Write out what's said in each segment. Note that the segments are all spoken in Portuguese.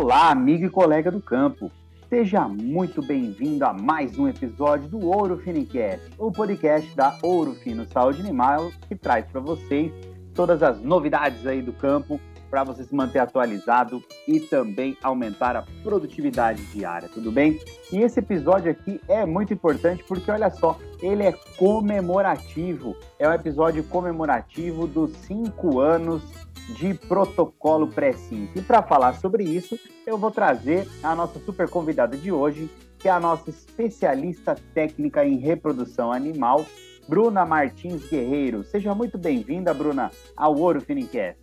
Olá, amigo e colega do campo. Seja muito bem-vindo a mais um episódio do Ouro Finicast, o podcast da Ouro Fino Saúde Animal, que traz para vocês todas as novidades aí do campo para você se manter atualizado e também aumentar a produtividade diária, tudo bem? E esse episódio aqui é muito importante porque olha só, ele é comemorativo, é um episódio comemorativo dos cinco anos de protocolo pré-sync. E para falar sobre isso, eu vou trazer a nossa super convidada de hoje, que é a nossa especialista técnica em reprodução animal, Bruna Martins Guerreiro. Seja muito bem-vinda, Bruna, ao Ouro Finicast.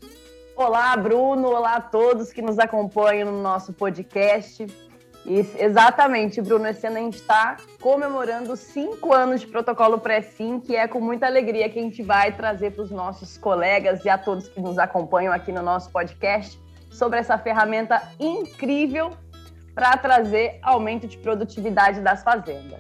Olá, Bruno. Olá a todos que nos acompanham no nosso podcast. Isso, exatamente, Bruno. Esse ano a gente está comemorando cinco anos de protocolo pré-sim, que é com muita alegria que a gente vai trazer para os nossos colegas e a todos que nos acompanham aqui no nosso podcast sobre essa ferramenta incrível para trazer aumento de produtividade das fazendas.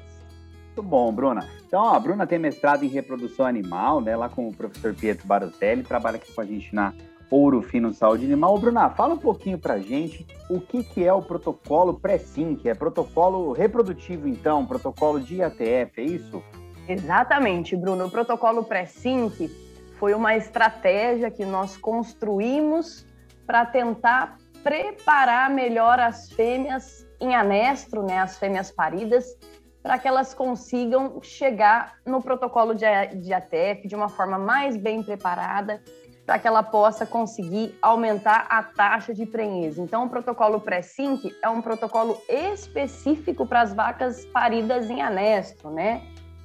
Muito bom, Bruna. Então, ó, a Bruna tem mestrado em reprodução animal, né, lá com o professor Pietro Barutelli, trabalha aqui com a gente na Ouro Fino Saúde Animal. Bruna, fala um pouquinho para gente o que, que é o protocolo pré-sync. É protocolo reprodutivo, então, protocolo de IATF, é isso? Exatamente, Bruno. O protocolo pré-sync foi uma estratégia que nós construímos para tentar preparar melhor as fêmeas em anestro, né, as fêmeas paridas, para que elas consigam chegar no protocolo de, de ATF de uma forma mais bem preparada para que ela possa conseguir aumentar a taxa de prenhez. Então, o protocolo pré-sync é um protocolo específico para as vacas paridas em anestro, né?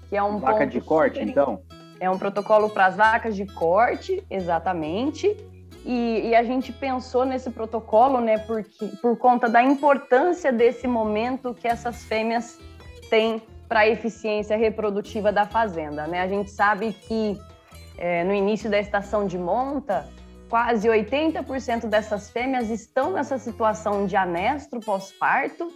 Que é um vaca de corte, super... então? É um protocolo para as vacas de corte, exatamente. E, e, a gente pensou nesse protocolo, né, porque, por conta da importância desse momento que essas fêmeas têm para a eficiência reprodutiva da fazenda, né? A gente sabe que é, no início da estação de monta, quase 80% dessas fêmeas estão nessa situação de anestro pós-parto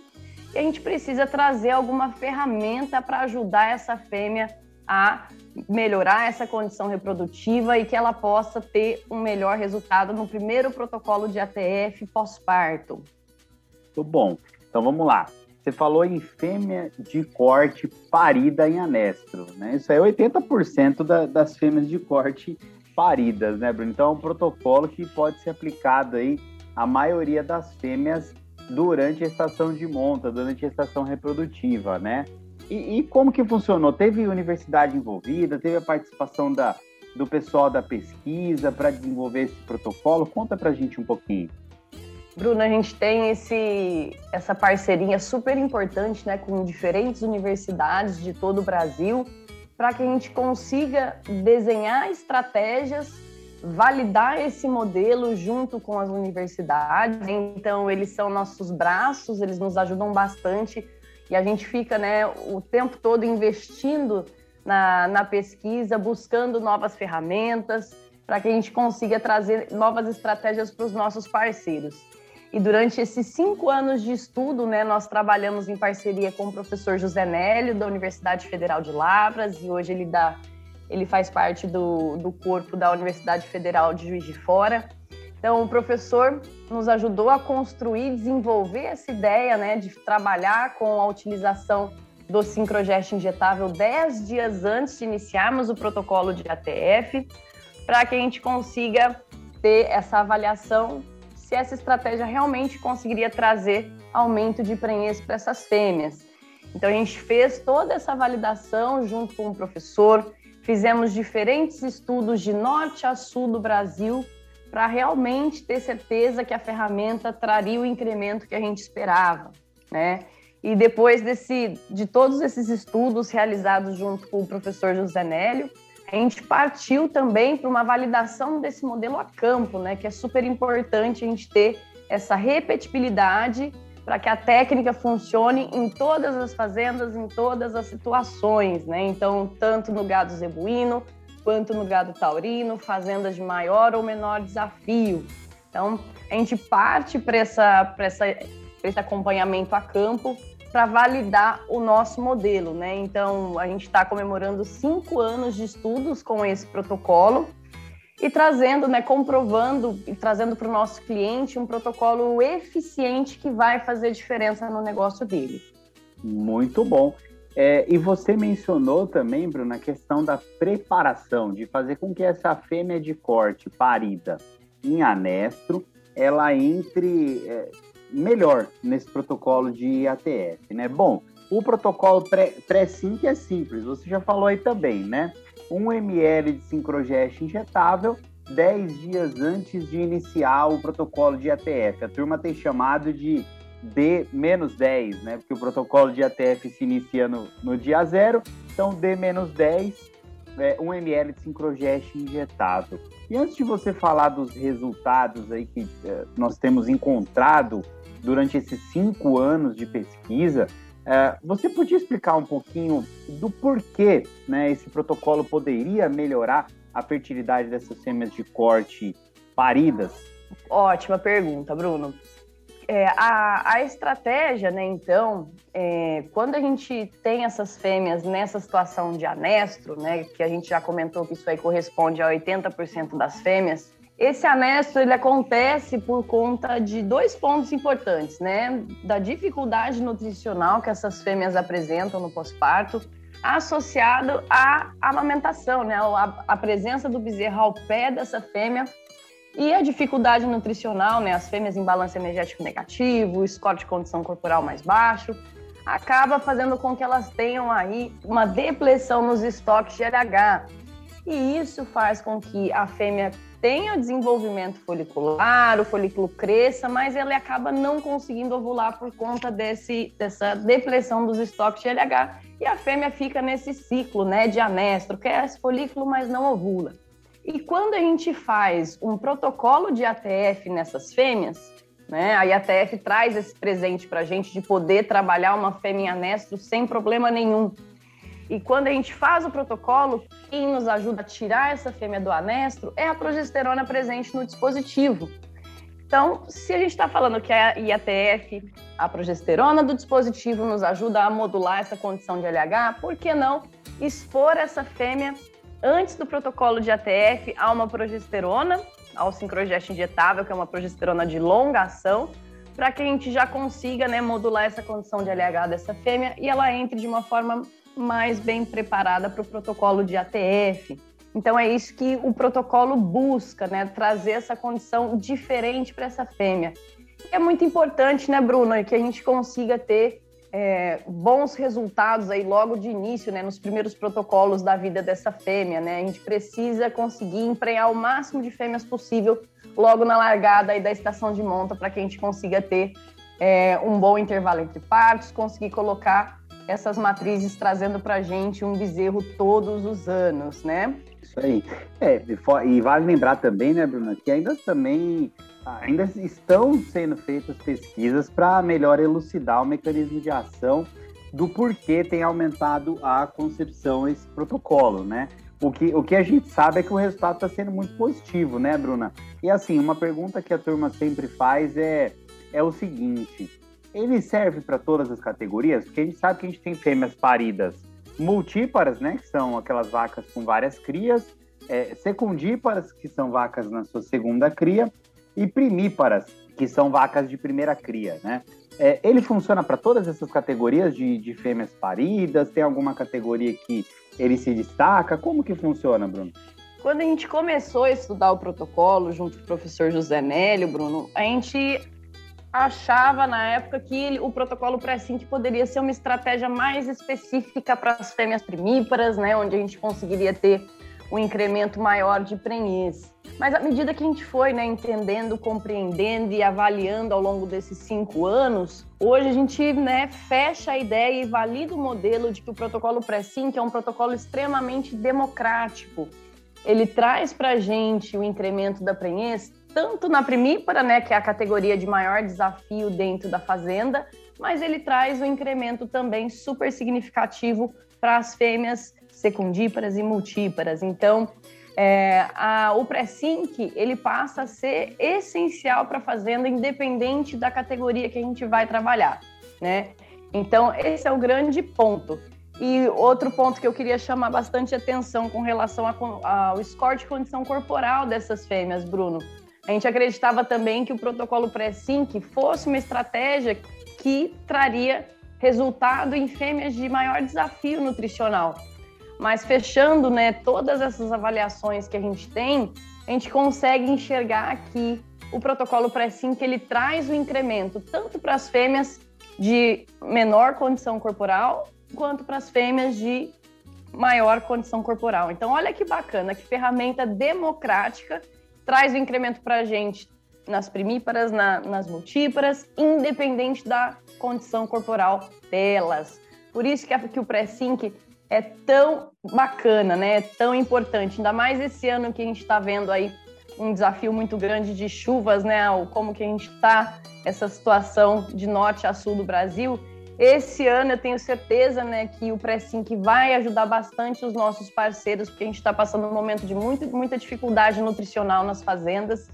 e a gente precisa trazer alguma ferramenta para ajudar essa fêmea a melhorar essa condição reprodutiva e que ela possa ter um melhor resultado no primeiro protocolo de ATF pós-parto. Muito bom. Então vamos lá. Você falou em fêmea de corte parida em anestro, né? Isso é 80% da, das fêmeas de corte paridas, né, Bruno? Então é um protocolo que pode ser aplicado aí à maioria das fêmeas durante a estação de monta, durante a estação reprodutiva, né? E, e como que funcionou? Teve universidade envolvida? Teve a participação da, do pessoal da pesquisa para desenvolver esse protocolo? Conta para gente um pouquinho. Bruno, a gente tem esse, essa parceria super importante né, com diferentes universidades de todo o Brasil para que a gente consiga desenhar estratégias, validar esse modelo junto com as universidades. Então, eles são nossos braços, eles nos ajudam bastante e a gente fica né, o tempo todo investindo na, na pesquisa, buscando novas ferramentas para que a gente consiga trazer novas estratégias para os nossos parceiros. E durante esses cinco anos de estudo, né, nós trabalhamos em parceria com o professor José Nélio, da Universidade Federal de Lavras, e hoje ele, dá, ele faz parte do, do corpo da Universidade Federal de Juiz de Fora. Então, o professor nos ajudou a construir, desenvolver essa ideia né, de trabalhar com a utilização do sincrogest injetável dez dias antes de iniciarmos o protocolo de ATF, para que a gente consiga ter essa avaliação se essa estratégia realmente conseguiria trazer aumento de prenhez para essas fêmeas. Então a gente fez toda essa validação junto com o professor, fizemos diferentes estudos de norte a sul do Brasil para realmente ter certeza que a ferramenta traria o incremento que a gente esperava, né? E depois desse, de todos esses estudos realizados junto com o professor José Nélio, a gente partiu também para uma validação desse modelo a campo, né? Que é super importante a gente ter essa repetibilidade para que a técnica funcione em todas as fazendas, em todas as situações, né? Então, tanto no gado zebuíno quanto no gado taurino, fazendas de maior ou menor desafio. Então, a gente parte para essa, essa, esse acompanhamento a campo para validar o nosso modelo, né? Então, a gente está comemorando cinco anos de estudos com esse protocolo e trazendo, né, comprovando e trazendo para o nosso cliente um protocolo eficiente que vai fazer diferença no negócio dele. Muito bom. É, e você mencionou também, Bruno, a questão da preparação, de fazer com que essa fêmea de corte parida em anestro, ela entre é, melhor nesse protocolo de ATF, né? Bom, o protocolo pré-sync é simples, você já falou aí também, né? 1 ml de sincrogest injetável 10 dias antes de iniciar o protocolo de ATF. A turma tem chamado de D-10, né? Porque o protocolo de ATF se inicia no, no dia zero, então D-10, é, 1 ml de sincrogest injetável. E antes de você falar dos resultados aí que é, nós temos encontrado durante esses cinco anos de pesquisa, é, você podia explicar um pouquinho do porquê né, esse protocolo poderia melhorar a fertilidade dessas fêmeas de corte paridas? Ótima pergunta, Bruno. É, a, a, estratégia, né, então, é, quando a gente tem essas fêmeas nessa situação de anestro, né, que a gente já comentou que isso aí corresponde a 80% das fêmeas, esse anestro ele acontece por conta de dois pontos importantes, né? Da dificuldade nutricional que essas fêmeas apresentam no pós-parto, associado à amamentação, né? A, a, presença do bezerro ao pé dessa fêmea e a dificuldade nutricional, né? As fêmeas em balanço energético negativo, score de condição corporal mais baixo, acaba fazendo com que elas tenham aí uma depressão nos estoques de LH. E isso faz com que a fêmea tenha desenvolvimento folicular, o folículo cresça, mas ele acaba não conseguindo ovular por conta desse, dessa depressão dos estoques de LH e a fêmea fica nesse ciclo né, de anestro, quer esse folículo, mas não ovula. E quando a gente faz um protocolo de ATF nessas fêmeas, né, a IATF traz esse presente para a gente de poder trabalhar uma fêmea anestro sem problema nenhum. E quando a gente faz o protocolo, quem nos ajuda a tirar essa fêmea do anestro é a progesterona presente no dispositivo. Então, se a gente está falando que a IATF, a progesterona do dispositivo, nos ajuda a modular essa condição de LH, por que não expor essa fêmea antes do protocolo de ATF a uma progesterona, ao sincrogest injetável, que é uma progesterona de longa ação, para que a gente já consiga né, modular essa condição de LH dessa fêmea e ela entre de uma forma mais bem preparada para o protocolo de ATF. Então é isso que o protocolo busca, né? Trazer essa condição diferente para essa fêmea. E é muito importante, né, Bruno, que a gente consiga ter é, bons resultados aí logo de início, né, nos primeiros protocolos da vida dessa fêmea, né? A gente precisa conseguir emprenhar o máximo de fêmeas possível logo na largada aí da estação de monta para que a gente consiga ter é, um bom intervalo entre partos, conseguir colocar essas matrizes trazendo para a gente um bezerro todos os anos, né? Isso aí. É, e vale lembrar também, né, Bruna, que ainda também ainda estão sendo feitas pesquisas para melhor elucidar o mecanismo de ação do porquê tem aumentado a concepção esse protocolo, né? O que, o que a gente sabe é que o resultado está sendo muito positivo, né, Bruna? E assim, uma pergunta que a turma sempre faz é, é o seguinte: ele serve para todas as categorias, porque a gente sabe que a gente tem fêmeas paridas multíparas, né, que são aquelas vacas com várias crias, é, secundíparas, que são vacas na sua segunda cria, e primíparas, que são vacas de primeira cria, né? É, ele funciona para todas essas categorias de, de fêmeas paridas? Tem alguma categoria que ele se destaca? Como que funciona, Bruno? Quando a gente começou a estudar o protocolo junto com o professor José Nélio, Bruno, a gente achava na época que o protocolo pré-sync poderia ser uma estratégia mais específica para as fêmeas primíparas, né, onde a gente conseguiria ter um incremento maior de prenhez. Mas à medida que a gente foi né, entendendo, compreendendo e avaliando ao longo desses cinco anos, hoje a gente né, fecha a ideia e valida o modelo de que o protocolo pré-sync é um protocolo extremamente democrático. Ele traz para a gente o incremento da prenhez tanto na primípara, né, que é a categoria de maior desafio dentro da fazenda, mas ele traz um incremento também super significativo para as fêmeas secundíparas e multíparas. Então, é, a, o pré-sync ele passa a ser essencial para a fazenda, independente da categoria que a gente vai trabalhar, né? Então, esse é o grande ponto. E outro ponto que eu queria chamar bastante atenção com relação ao score de condição corporal dessas fêmeas, Bruno. A gente acreditava também que o protocolo pré-sync fosse uma estratégia que traria resultado em fêmeas de maior desafio nutricional. Mas fechando né, todas essas avaliações que a gente tem, a gente consegue enxergar que o protocolo pré-sync ele traz o incremento tanto para as fêmeas de menor condição corporal quanto para as fêmeas de maior condição corporal. Então, olha que bacana, que ferramenta democrática traz o incremento para a gente nas primíparas, na, nas multíparas, independente da condição corporal delas. Por isso que, a, que o pré-sync é tão bacana, né? É tão importante, ainda mais esse ano que a gente está vendo aí um desafio muito grande de chuvas, né? Como que a gente está essa situação de norte a sul do Brasil. Esse ano eu tenho certeza né, que o Pré-Sync vai ajudar bastante os nossos parceiros, porque a gente está passando um momento de muito, muita dificuldade nutricional nas fazendas.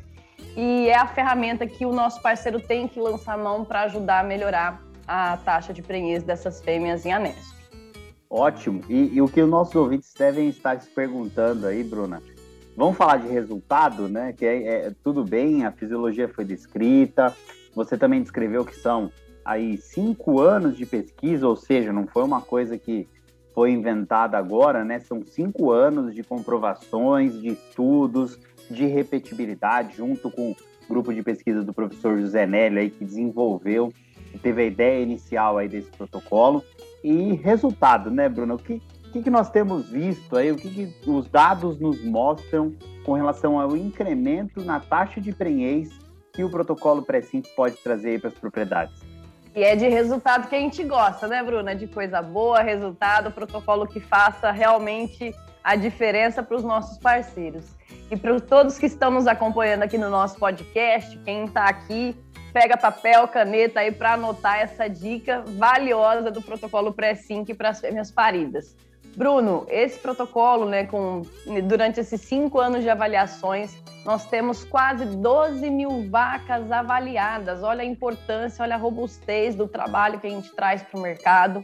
E é a ferramenta que o nosso parceiro tem que lançar mão para ajudar a melhorar a taxa de prenhez dessas fêmeas em anésio. Ótimo. E, e, o que os nossos ouvintes devem estar se perguntando aí, Bruna? Vamos falar de resultado, né? Que é, é tudo bem, a fisiologia foi descrita, você também descreveu que são aí cinco anos de pesquisa, ou seja, não foi uma coisa que foi inventada agora, né? São cinco anos de comprovações, de estudos, de repetibilidade, junto com o grupo de pesquisa do professor José Nélio aí, que desenvolveu, teve a ideia inicial aí desse protocolo. E resultado, né, Bruno? O que, que, que nós temos visto aí? O que, que os dados nos mostram com relação ao incremento na taxa de prenhez que o protocolo pré-sync pode trazer para as propriedades? E é de resultado que a gente gosta, né, Bruna? De coisa boa, resultado, protocolo que faça realmente a diferença para os nossos parceiros. E para todos que estão nos acompanhando aqui no nosso podcast, quem está aqui, pega papel, caneta aí para anotar essa dica valiosa do protocolo pré-sync para as fêmeas paridas. Bruno, esse protocolo, né, com, durante esses cinco anos de avaliações, nós temos quase 12 mil vacas avaliadas. Olha a importância, olha a robustez do trabalho que a gente traz para o mercado.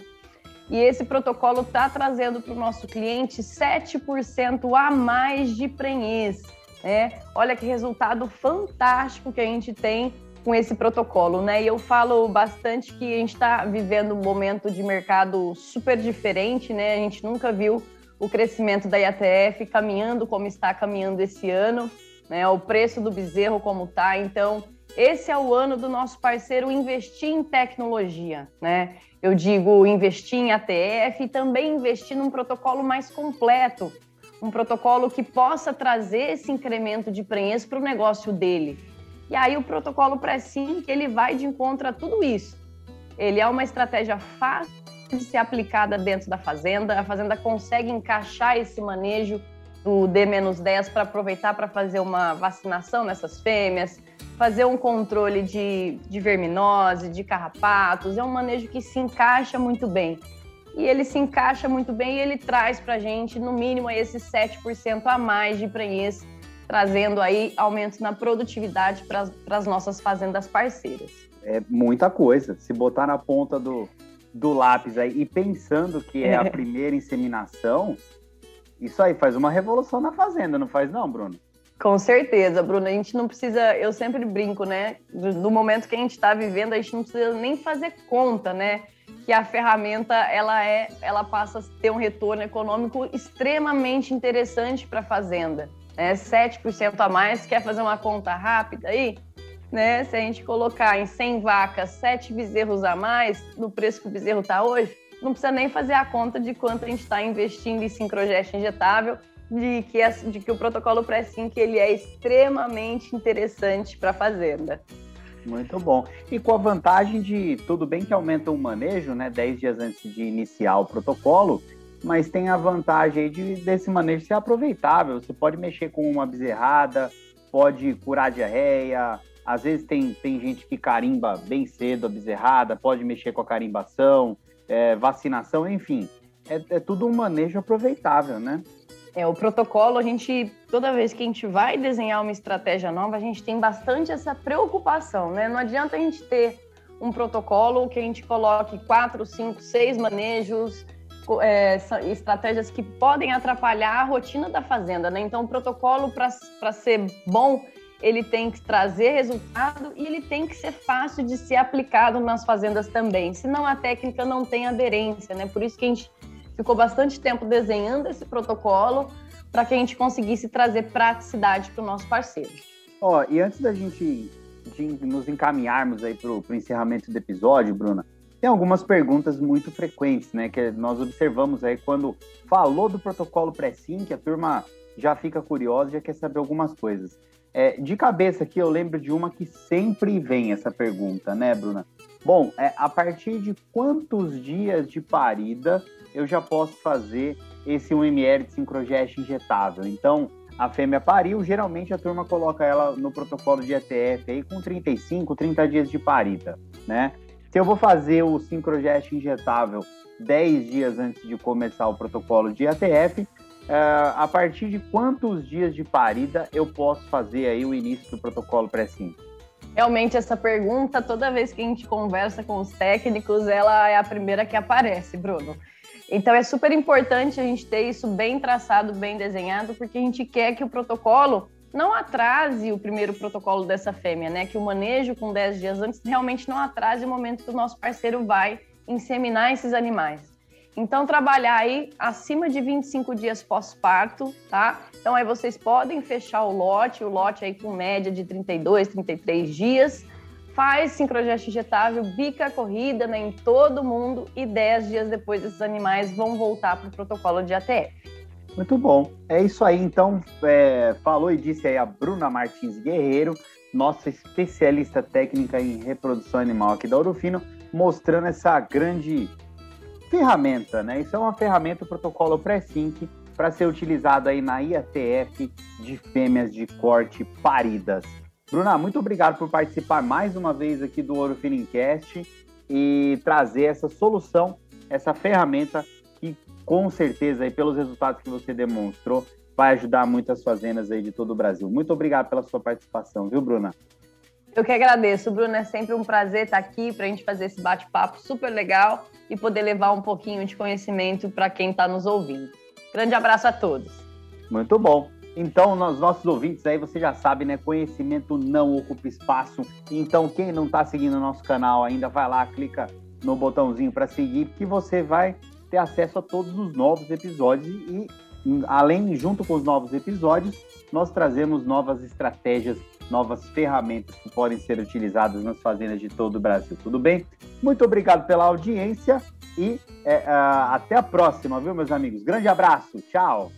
E esse protocolo está trazendo para o nosso cliente 7% a mais de prenhez. Né? Olha que resultado fantástico que a gente tem com esse protocolo, né? E eu falo bastante que a gente está vivendo um momento de mercado super diferente, né? A gente nunca viu o crescimento da IATF caminhando como está caminhando esse ano né? O preço do bezerro como tá. Então, esse é o ano do nosso parceiro investir em tecnologia, né? Eu digo investir em ATF e também investir num protocolo mais completo, um protocolo que possa trazer esse incremento de prenhez para o negócio dele. E aí o protocolo pré-sim, ele vai de encontro a tudo isso. Ele é uma estratégia fácil de ser aplicada dentro da fazenda, a fazenda consegue encaixar esse manejo do D-10 para aproveitar para fazer uma vacinação nessas fêmeas, fazer um controle de, de verminose, de carrapatos. É um manejo que se encaixa muito bem. E ele se encaixa muito bem e ele traz para a gente, no mínimo, esses 7% a mais de prenhez, trazendo aí aumento na produtividade para as nossas fazendas parceiras. É muita coisa. Se botar na ponta do, do lápis aí e pensando que é a primeira inseminação, isso aí faz uma revolução na fazenda, não faz não, Bruno? Com certeza, Bruno. A gente não precisa, eu sempre brinco, né? Do, momento que a gente está vivendo, a gente não precisa nem fazer conta, né? Que a ferramenta ela é, ela passa a ter um retorno econômico extremamente interessante para a fazenda. Né? 7% a mais, quer fazer uma conta rápida aí? Né? Se a gente colocar em 100 vacas, 7 bezerros a mais, no preço que o bezerro está hoje, não precisa nem fazer a conta de quanto a gente está investindo em sincrogesto injetável, de que, de que o protocolo pré-sync ele é extremamente interessante para a fazenda. Muito bom. E com a vantagem de, tudo bem que aumenta o manejo, né, 10 dias antes de iniciar o protocolo, mas tem a vantagem de, desse manejo ser aproveitável. Você pode mexer com uma bezerrada, pode curar diarreia, às vezes tem, tem gente que carimba bem cedo a bezerrada, pode mexer com a carimbação, é, vacinação, enfim. É, é tudo um manejo aproveitável, né? É, o protocolo, a gente, toda vez que a gente vai desenhar uma estratégia nova, a gente tem bastante essa preocupação, né? Não adianta a gente ter um protocolo que a gente coloque quatro, cinco, seis manejos é, estratégias que podem atrapalhar a rotina da fazenda, né? Então, o protocolo, para ser bom, ele tem que trazer resultado e ele tem que ser fácil de ser aplicado nas fazendas também, senão a técnica não tem aderência, né? Por isso que a gente ficou bastante tempo desenhando esse protocolo para que a gente conseguisse trazer praticidade para o nosso parceiro. Ó, oh, e antes da gente nos encaminharmos aí para o encerramento do episódio, Bruna, tem algumas perguntas muito frequentes, né? Que nós observamos aí quando falou do protocolo pré-sync, a turma já fica curiosa, já quer saber algumas coisas. É, de cabeça aqui, eu lembro de uma que sempre vem essa pergunta, né, Bruna? Bom, é, a partir de quantos dias de parida eu já posso fazer esse 1 ml de sincrogest injetável? Então, a fêmea pariu, geralmente a turma coloca ela no protocolo de ETF aí com 35, 30 dias de parida, né? Se eu vou fazer o sincrogest injetável 10 dias antes de começar o protocolo de ETF, Uh, a partir de quantos dias de parida eu posso fazer aí o início do protocolo pré-sim? Realmente essa pergunta, toda vez que a gente conversa com os técnicos, ela é a primeira que aparece, Bruno. Então é super importante a gente ter isso bem traçado, bem desenhado, porque a gente quer que o protocolo não atrase o primeiro protocolo dessa fêmea, né? Que o manejo com 10 dias antes realmente não atrase o momento que o nosso parceiro vai inseminar esses animais. Então, trabalhar aí acima de 25 dias pós-parto, tá? Então, aí vocês podem fechar o lote, o lote aí com média de 32, 33 dias. Faz sincrogeste injetável, bica a corrida né, em todo mundo e 10 dias depois esses animais vão voltar para o protocolo de ATF. Muito bom. É isso aí, então. É, falou e disse aí a Bruna Martins Guerreiro, nossa especialista técnica em reprodução animal aqui da Orofino, mostrando essa grande ferramenta, né? Isso é uma ferramenta, o protocolo pré-sync, para ser utilizado aí na IATF de fêmeas de corte paridas. Bruna, muito obrigado por participar mais uma vez aqui do Ouro Finincast e trazer essa solução, essa ferramenta com certeza aí pelos resultados que você demonstrou vai ajudar muitas fazendas aí de todo o Brasil. Muito obrigado pela sua participação, viu, Bruna? Eu que agradeço, Bruno. É sempre um prazer estar aqui para a gente fazer esse bate-papo super legal e poder levar um pouquinho de conhecimento para quem está nos ouvindo. Grande abraço a todos. Muito bom. Então, nos nossos ouvintes aí, você já sabe, né? Conhecimento não ocupa espaço. Então, quem não está seguindo o nosso canal ainda, vai lá, clica no botãozinho para seguir, que você vai ter acesso a todos os novos episódios e, além, junto com os novos episódios, nós trazemos novas estratégias novas ferramentas que podem ser utilizadas nas fazendas de todo o Brasil. Tudo bem? Muito obrigado pela audiência e é, uh, até a próxima, viu, meus amigos? Grande abraço, tchau!